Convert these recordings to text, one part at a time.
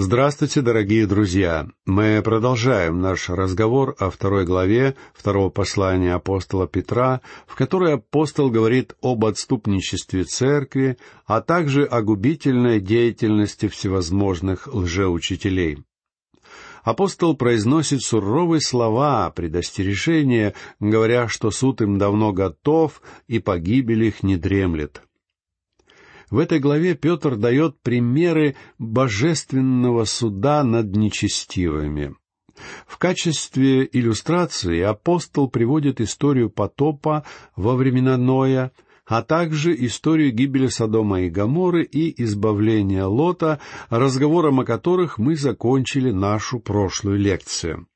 Здравствуйте, дорогие друзья! Мы продолжаем наш разговор о второй главе второго послания апостола Петра, в которой апостол говорит об отступничестве церкви, а также о губительной деятельности всевозможных лжеучителей. Апостол произносит суровые слова предостережения, говоря, что суд им давно готов и погибель их не дремлет. В этой главе Петр дает примеры божественного суда над нечестивыми. В качестве иллюстрации апостол приводит историю потопа во времена Ноя, а также историю гибели Содома и Гоморы и избавления Лота, разговором о которых мы закончили нашу прошлую лекцию.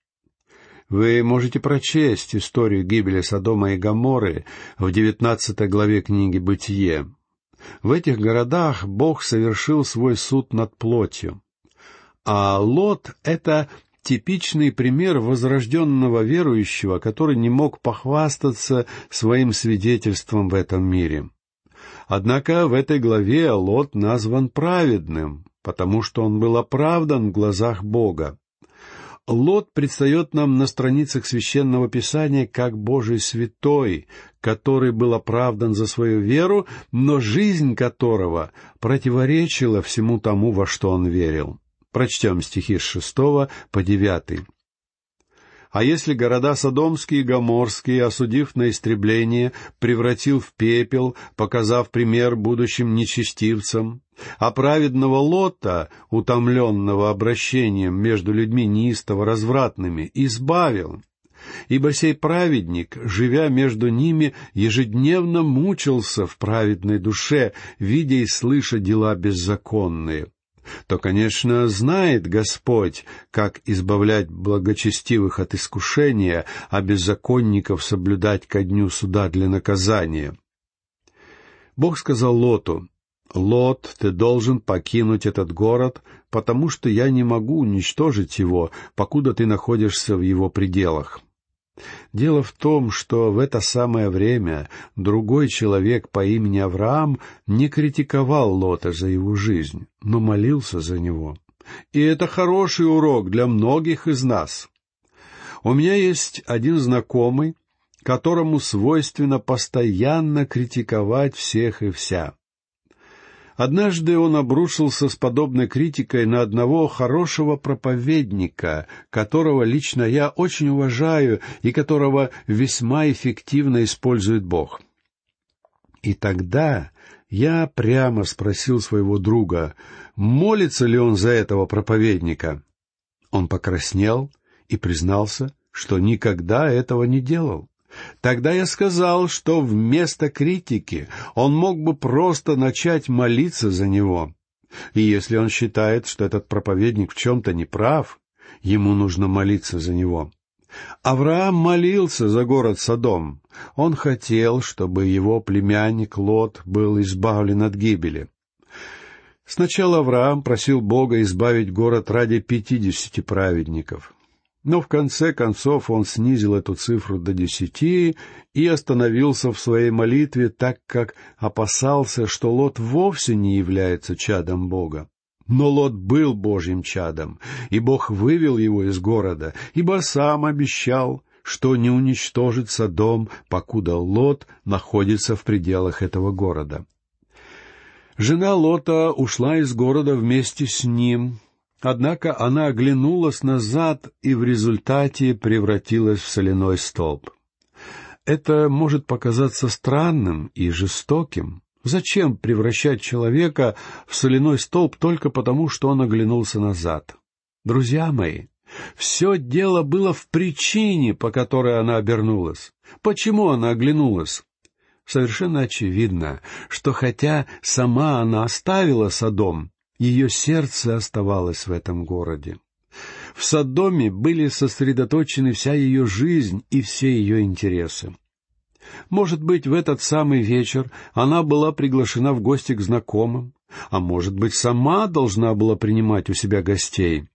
Вы можете прочесть историю гибели Содома и Гоморы в девятнадцатой главе книги «Бытие». В этих городах Бог совершил свой суд над плотью. А Лот — это типичный пример возрожденного верующего, который не мог похвастаться своим свидетельством в этом мире. Однако в этой главе Лот назван праведным, потому что он был оправдан в глазах Бога. Лот предстает нам на страницах священного писания как Божий святой, который был оправдан за свою веру, но жизнь которого противоречила всему тому, во что он верил. Прочтем стихи с шестого по девятый. А если города Содомские и Гоморские, осудив на истребление, превратил в пепел, показав пример будущим нечестивцам, а праведного Лота, утомленного обращением между людьми неистово развратными, избавил, ибо сей праведник, живя между ними, ежедневно мучился в праведной душе, видя и слыша дела беззаконные то, конечно, знает Господь, как избавлять благочестивых от искушения, а беззаконников соблюдать ко дню суда для наказания. Бог сказал Лоту, «Лот, ты должен покинуть этот город, потому что я не могу уничтожить его, покуда ты находишься в его пределах». Дело в том, что в это самое время другой человек по имени Авраам не критиковал Лота за его жизнь, но молился за него. И это хороший урок для многих из нас. У меня есть один знакомый, которому свойственно постоянно критиковать всех и вся. Однажды он обрушился с подобной критикой на одного хорошего проповедника, которого лично я очень уважаю и которого весьма эффективно использует Бог. И тогда я прямо спросил своего друга, молится ли он за этого проповедника. Он покраснел и признался, что никогда этого не делал. Тогда я сказал, что вместо критики он мог бы просто начать молиться за него. И если он считает, что этот проповедник в чем-то не прав, ему нужно молиться за него. Авраам молился за город Содом. Он хотел, чтобы его племянник Лот был избавлен от гибели. Сначала Авраам просил Бога избавить город ради пятидесяти праведников. Но в конце концов он снизил эту цифру до десяти и остановился в своей молитве, так как опасался, что Лот вовсе не является чадом Бога. Но Лот был Божьим чадом, и Бог вывел его из города, ибо сам обещал, что не уничтожит Содом, покуда Лот находится в пределах этого города. Жена Лота ушла из города вместе с ним, Однако она оглянулась назад и в результате превратилась в соляной столб. Это может показаться странным и жестоким. Зачем превращать человека в соляной столб только потому, что он оглянулся назад? Друзья мои, все дело было в причине, по которой она обернулась. Почему она оглянулась? Совершенно очевидно, что хотя сама она оставила Содом, ее сердце оставалось в этом городе. В Содоме были сосредоточены вся ее жизнь и все ее интересы. Может быть, в этот самый вечер она была приглашена в гости к знакомым, а может быть, сама должна была принимать у себя гостей.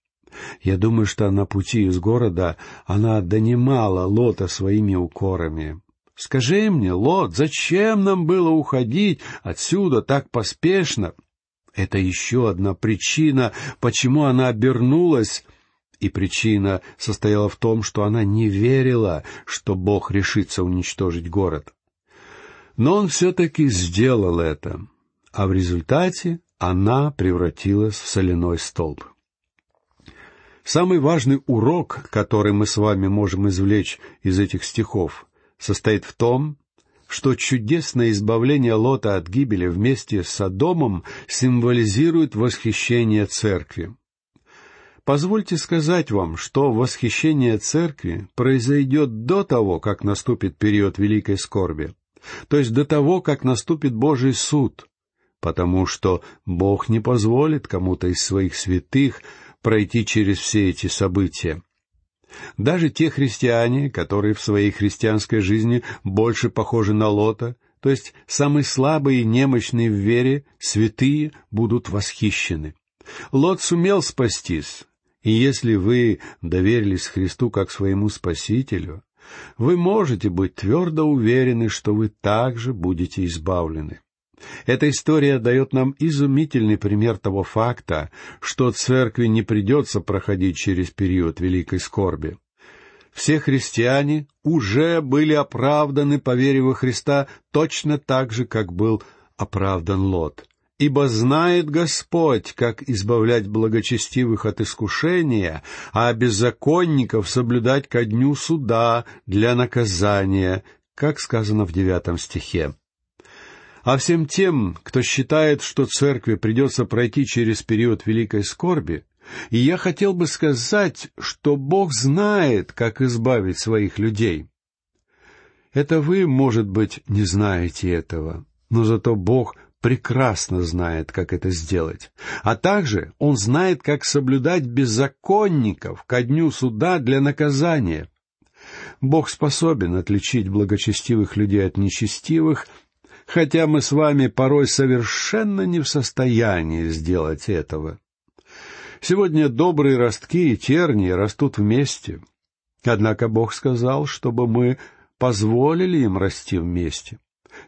Я думаю, что на пути из города она донимала Лота своими укорами. «Скажи мне, Лот, зачем нам было уходить отсюда так поспешно? Это еще одна причина, почему она обернулась, и причина состояла в том, что она не верила, что Бог решится уничтожить город. Но он все-таки сделал это, а в результате она превратилась в соляной столб. Самый важный урок, который мы с вами можем извлечь из этих стихов, состоит в том, что чудесное избавление Лота от гибели вместе с Содомом символизирует восхищение церкви. Позвольте сказать вам, что восхищение церкви произойдет до того, как наступит период великой скорби, то есть до того, как наступит Божий суд, потому что Бог не позволит кому-то из своих святых пройти через все эти события. Даже те христиане, которые в своей христианской жизни больше похожи на Лота, то есть самые слабые и немощные в вере, святые будут восхищены. Лот сумел спастись, и если вы доверились Христу как своему Спасителю, вы можете быть твердо уверены, что вы также будете избавлены. Эта история дает нам изумительный пример того факта, что церкви не придется проходить через период великой скорби. Все христиане уже были оправданы по вере во Христа точно так же, как был оправдан Лот. Ибо знает Господь, как избавлять благочестивых от искушения, а беззаконников соблюдать ко дню суда для наказания, как сказано в девятом стихе. А всем тем, кто считает, что церкви придется пройти через период великой скорби, и я хотел бы сказать, что Бог знает, как избавить своих людей. Это вы, может быть, не знаете этого, но зато Бог прекрасно знает, как это сделать. А также Он знает, как соблюдать беззаконников ко дню суда для наказания. Бог способен отличить благочестивых людей от нечестивых, хотя мы с вами порой совершенно не в состоянии сделать этого. Сегодня добрые ростки и тернии растут вместе. Однако Бог сказал, чтобы мы позволили им расти вместе.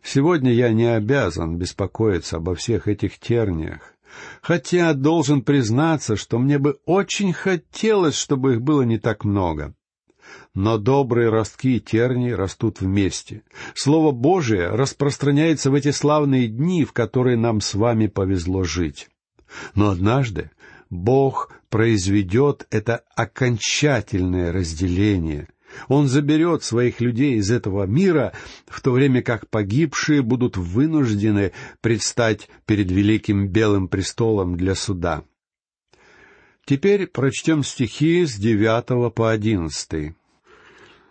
Сегодня я не обязан беспокоиться обо всех этих терниях, хотя должен признаться, что мне бы очень хотелось, чтобы их было не так много. Но добрые ростки терни растут вместе. Слово Божие распространяется в эти славные дни, в которые нам с вами повезло жить. Но однажды Бог произведет это окончательное разделение — он заберет своих людей из этого мира, в то время как погибшие будут вынуждены предстать перед великим белым престолом для суда. Теперь прочтем стихи с девятого по одиннадцатый.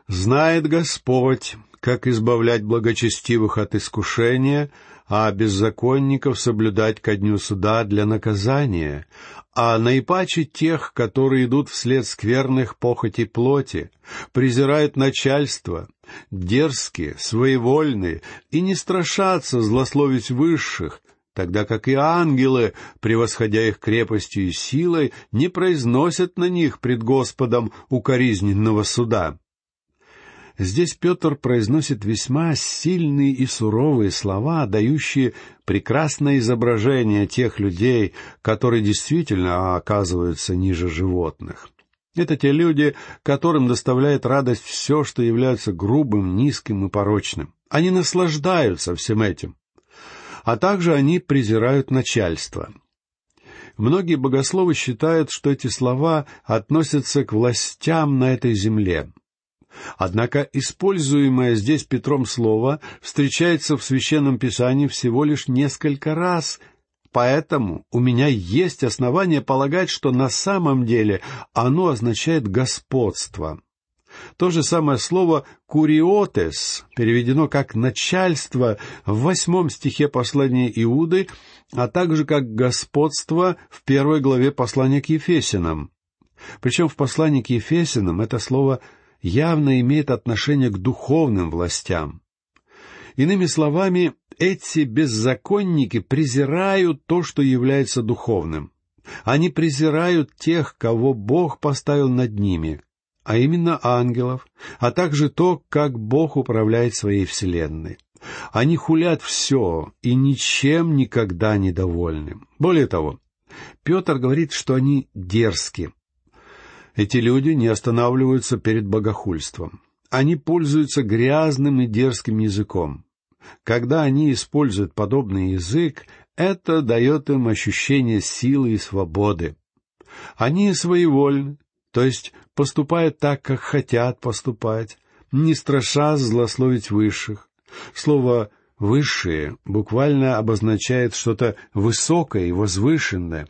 «Знает Господь, как избавлять благочестивых от искушения, а беззаконников соблюдать ко дню суда для наказания, а наипаче тех, которые идут вслед скверных похотей плоти, презирают начальство, дерзкие, своевольные и не страшатся злословить высших, тогда как и ангелы, превосходя их крепостью и силой, не произносят на них пред Господом укоризненного суда. Здесь Петр произносит весьма сильные и суровые слова, дающие прекрасное изображение тех людей, которые действительно оказываются ниже животных. Это те люди, которым доставляет радость все, что является грубым, низким и порочным. Они наслаждаются всем этим. А также они презирают начальство. Многие богословы считают, что эти слова относятся к властям на этой земле, Однако используемое здесь Петром слово встречается в Священном Писании всего лишь несколько раз, поэтому у меня есть основания полагать, что на самом деле оно означает «господство». То же самое слово «куриотес» переведено как «начальство» в восьмом стихе послания Иуды, а также как «господство» в первой главе послания к Ефесинам. Причем в послании к Ефесинам это слово явно имеет отношение к духовным властям. Иными словами, эти беззаконники презирают то, что является духовным. Они презирают тех, кого Бог поставил над ними, а именно ангелов, а также то, как Бог управляет своей вселенной. Они хулят все и ничем никогда не довольны. Более того, Петр говорит, что они дерзки. Эти люди не останавливаются перед богохульством. Они пользуются грязным и дерзким языком. Когда они используют подобный язык, это дает им ощущение силы и свободы. Они своевольны, то есть поступают так, как хотят поступать, не страша злословить высших. Слово «высшие» буквально обозначает что-то высокое и возвышенное.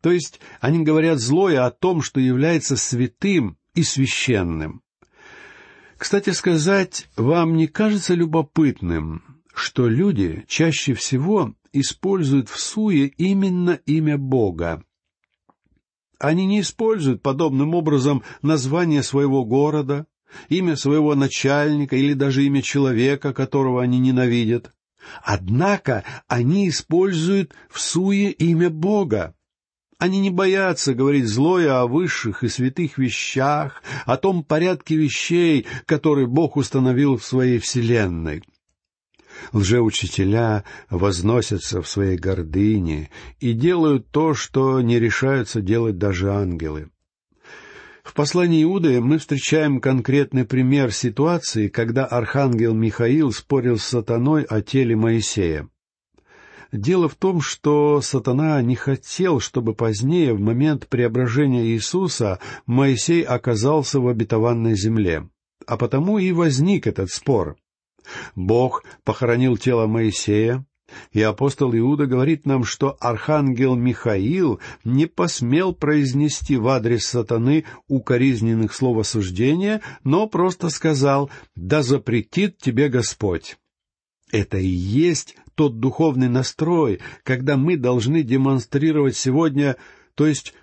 То есть они говорят злое о том, что является святым и священным. Кстати сказать, вам не кажется любопытным, что люди чаще всего используют в суе именно имя Бога? Они не используют подобным образом название своего города, имя своего начальника или даже имя человека, которого они ненавидят. Однако они используют в суе имя Бога. Они не боятся говорить злое о высших и святых вещах, о том порядке вещей, который Бог установил в своей вселенной. Лжеучителя возносятся в своей гордыне и делают то, что не решаются делать даже ангелы. В послании Иуды мы встречаем конкретный пример ситуации, когда архангел Михаил спорил с сатаной о теле Моисея. Дело в том, что сатана не хотел, чтобы позднее, в момент преображения Иисуса, Моисей оказался в обетованной земле. А потому и возник этот спор. Бог похоронил тело Моисея, и апостол Иуда говорит нам, что архангел Михаил не посмел произнести в адрес сатаны укоризненных слов осуждения, но просто сказал «Да запретит тебе Господь». Это и есть тот духовный настрой, когда мы должны демонстрировать сегодня, то есть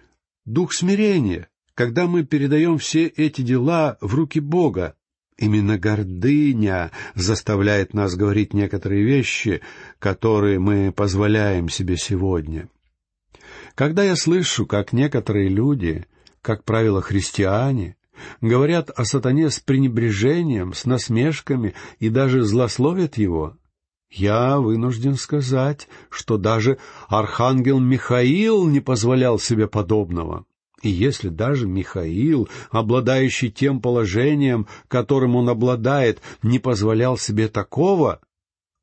дух смирения, когда мы передаем все эти дела в руки Бога. Именно гордыня заставляет нас говорить некоторые вещи, которые мы позволяем себе сегодня. Когда я слышу, как некоторые люди, как правило христиане, говорят о сатане с пренебрежением, с насмешками и даже злословят его, я вынужден сказать, что даже архангел Михаил не позволял себе подобного. И если даже Михаил, обладающий тем положением, которым он обладает, не позволял себе такого,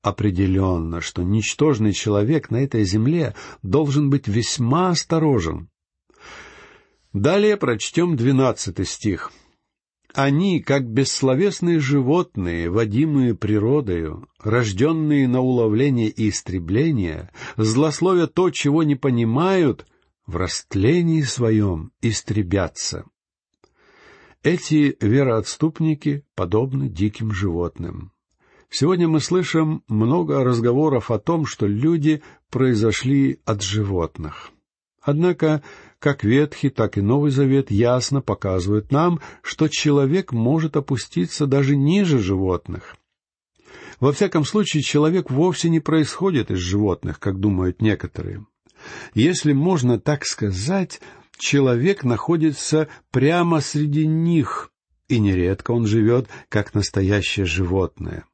определенно, что ничтожный человек на этой земле должен быть весьма осторожен. Далее прочтем двенадцатый стих. Они, как бессловесные животные, водимые природою, рожденные на уловление и истребление, злословя то, чего не понимают, в растлении своем истребятся. Эти вероотступники подобны диким животным. Сегодня мы слышим много разговоров о том, что люди произошли от животных. Однако, как Ветхий, так и Новый Завет ясно показывают нам, что человек может опуститься даже ниже животных. Во всяком случае, человек вовсе не происходит из животных, как думают некоторые. Если можно так сказать, человек находится прямо среди них, и нередко он живет как настоящее животное.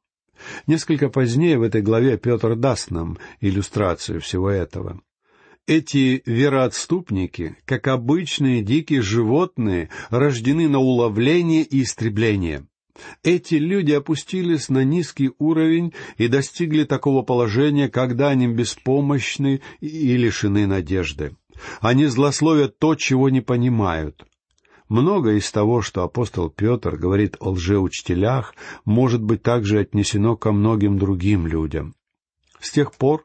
Несколько позднее в этой главе Петр даст нам иллюстрацию всего этого. Эти вероотступники, как обычные дикие животные, рождены на уловление и истребление. Эти люди опустились на низкий уровень и достигли такого положения, когда они беспомощны и лишены надежды. Они злословят то, чего не понимают. Многое из того, что апостол Петр говорит о лжеучителях, может быть также отнесено ко многим другим людям. С тех пор,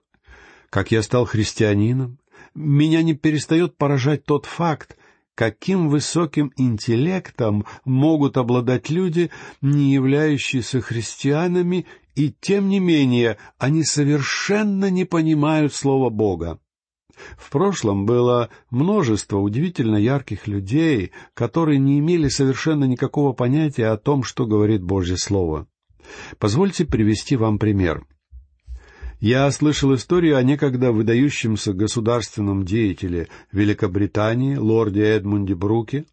как я стал христианином, меня не перестает поражать тот факт, каким высоким интеллектом могут обладать люди, не являющиеся христианами, и тем не менее они совершенно не понимают слова Бога. В прошлом было множество удивительно ярких людей, которые не имели совершенно никакого понятия о том, что говорит Божье Слово. Позвольте привести вам пример. Я слышал историю о некогда выдающемся государственном деятеле Великобритании, лорде Эдмунде Бруке.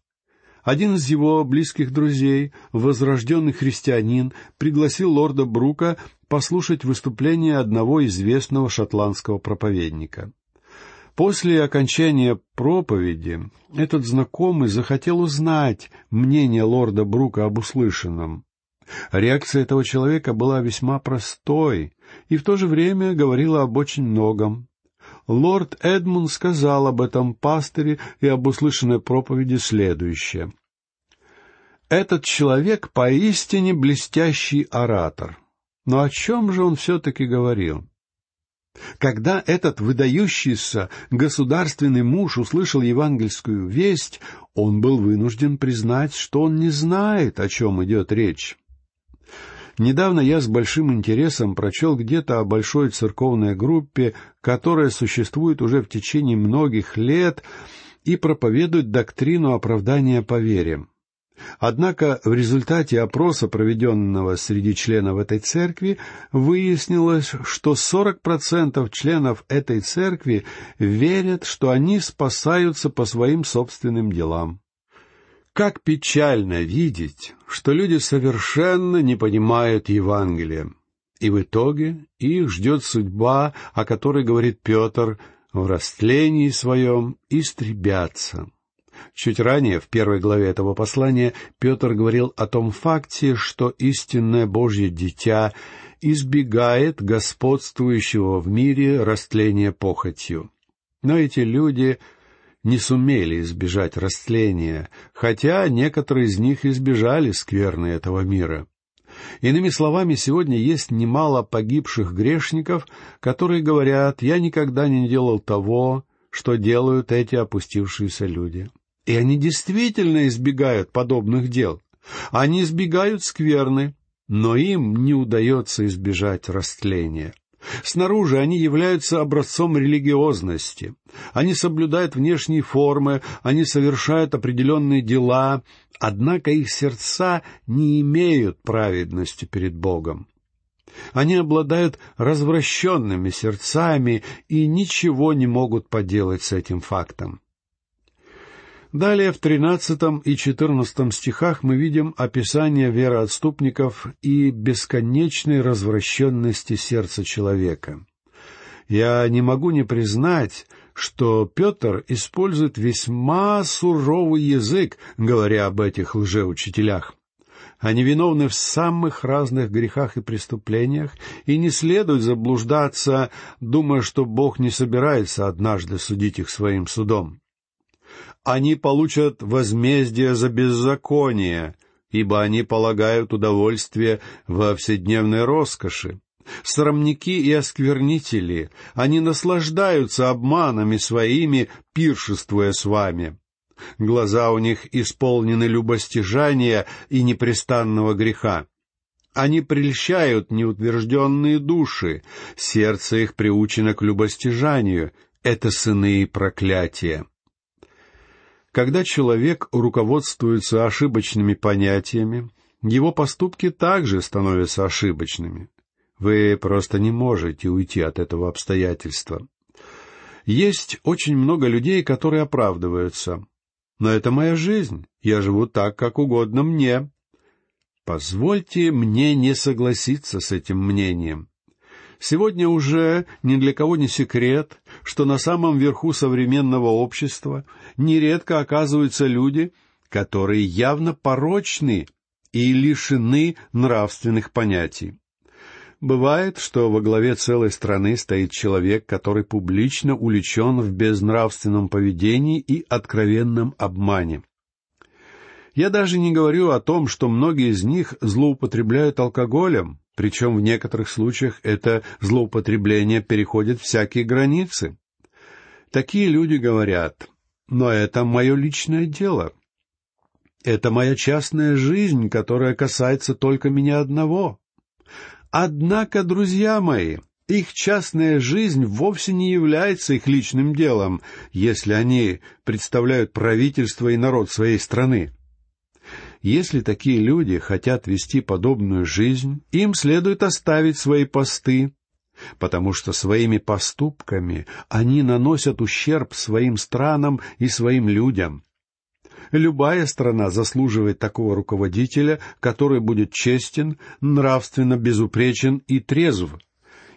Один из его близких друзей, возрожденный христианин, пригласил лорда Брука послушать выступление одного известного шотландского проповедника. После окончания проповеди этот знакомый захотел узнать мнение лорда Брука об услышанном. Реакция этого человека была весьма простой и в то же время говорила об очень многом. Лорд Эдмунд сказал об этом пастыре и об услышанной проповеди следующее. «Этот человек поистине блестящий оратор. Но о чем же он все-таки говорил?» Когда этот выдающийся государственный муж услышал евангельскую весть, он был вынужден признать, что он не знает, о чем идет речь. Недавно я с большим интересом прочел где-то о большой церковной группе, которая существует уже в течение многих лет и проповедует доктрину оправдания по вере. Однако в результате опроса, проведенного среди членов этой церкви, выяснилось, что 40% членов этой церкви верят, что они спасаются по своим собственным делам. Как печально видеть, что люди совершенно не понимают Евангелия, и в итоге их ждет судьба, о которой говорит Петр, в растлении своем истребятся. Чуть ранее, в первой главе этого послания, Петр говорил о том факте, что истинное Божье дитя избегает господствующего в мире растления похотью. Но эти люди не сумели избежать растления, хотя некоторые из них избежали скверны этого мира. Иными словами, сегодня есть немало погибших грешников, которые говорят, «Я никогда не делал того, что делают эти опустившиеся люди». И они действительно избегают подобных дел. Они избегают скверны, но им не удается избежать растления. Снаружи они являются образцом религиозности. Они соблюдают внешние формы, они совершают определенные дела, однако их сердца не имеют праведности перед Богом. Они обладают развращенными сердцами и ничего не могут поделать с этим фактом. Далее в тринадцатом и четырнадцатом стихах мы видим описание вероотступников и бесконечной развращенности сердца человека. Я не могу не признать, что Петр использует весьма суровый язык, говоря об этих лжеучителях. Они виновны в самых разных грехах и преступлениях, и не следует заблуждаться, думая, что Бог не собирается однажды судить их своим судом они получат возмездие за беззаконие, ибо они полагают удовольствие во вседневной роскоши. Срамники и осквернители, они наслаждаются обманами своими, пиршествуя с вами. Глаза у них исполнены любостяжания и непрестанного греха. Они прельщают неутвержденные души, сердце их приучено к любостяжанию, это сыны проклятия. Когда человек руководствуется ошибочными понятиями, его поступки также становятся ошибочными. Вы просто не можете уйти от этого обстоятельства. Есть очень много людей, которые оправдываются. Но это моя жизнь. Я живу так, как угодно мне. Позвольте мне не согласиться с этим мнением. Сегодня уже ни для кого не секрет, что на самом верху современного общества нередко оказываются люди, которые явно порочны и лишены нравственных понятий. Бывает, что во главе целой страны стоит человек, который публично уличен в безнравственном поведении и откровенном обмане. Я даже не говорю о том, что многие из них злоупотребляют алкоголем, причем в некоторых случаях это злоупотребление переходит всякие границы. Такие люди говорят, но это мое личное дело. Это моя частная жизнь, которая касается только меня одного. Однако, друзья мои, их частная жизнь вовсе не является их личным делом, если они представляют правительство и народ своей страны. Если такие люди хотят вести подобную жизнь, им следует оставить свои посты, потому что своими поступками они наносят ущерб своим странам и своим людям. Любая страна заслуживает такого руководителя, который будет честен, нравственно безупречен и трезв.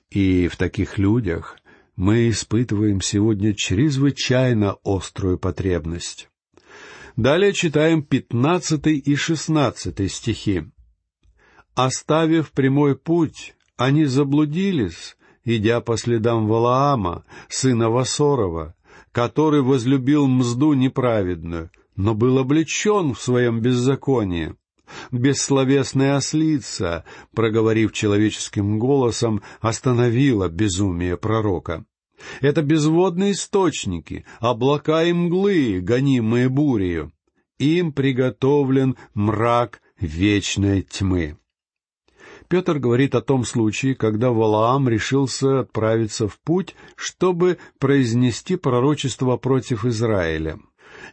И в таких людях мы испытываем сегодня чрезвычайно острую потребность. Далее читаем пятнадцатый и шестнадцатый стихи. «Оставив прямой путь, они заблудились, идя по следам Валаама, сына Васорова, который возлюбил мзду неправедную, но был облечен в своем беззаконии. Бессловесная ослица, проговорив человеческим голосом, остановила безумие пророка. Это безводные источники, облака и мглы, гонимые бурею. Им приготовлен мрак вечной тьмы. Петр говорит о том случае, когда Валаам решился отправиться в путь, чтобы произнести пророчество против Израиля.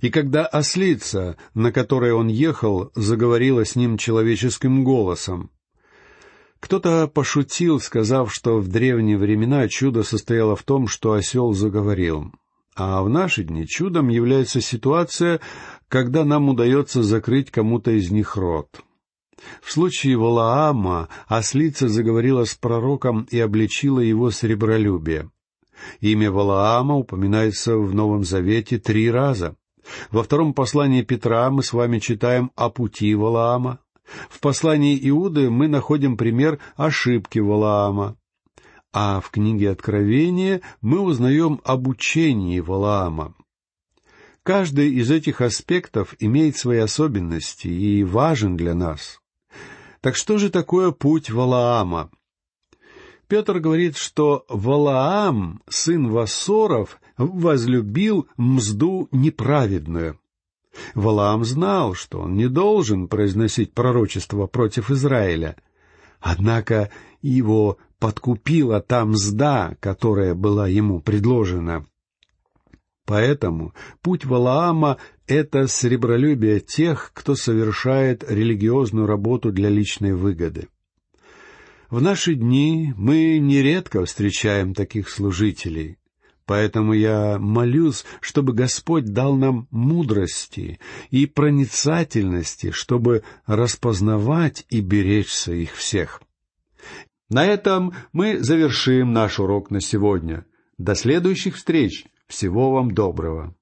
И когда ослица, на которой он ехал, заговорила с ним человеческим голосом. Кто-то пошутил, сказав, что в древние времена чудо состояло в том, что осел заговорил. А в наши дни чудом является ситуация, когда нам удается закрыть кому-то из них рот. В случае Валаама ослица заговорила с пророком и обличила его сребролюбие. Имя Валаама упоминается в Новом Завете три раза. Во втором послании Петра мы с вами читаем о пути Валаама. В послании Иуды мы находим пример ошибки Валаама. А в книге Откровения мы узнаем об учении Валаама. Каждый из этих аспектов имеет свои особенности и важен для нас. Так что же такое путь Валаама? Петр говорит, что Валаам, сын Вассоров, возлюбил мзду неправедную. Валаам знал, что он не должен произносить пророчество против Израиля. Однако его подкупила та мзда, которая была ему предложена. Поэтому путь Валаама — это сребролюбие тех, кто совершает религиозную работу для личной выгоды. В наши дни мы нередко встречаем таких служителей, поэтому я молюсь, чтобы Господь дал нам мудрости и проницательности, чтобы распознавать и беречься их всех. На этом мы завершим наш урок на сегодня. До следующих встреч! Всего вам доброго!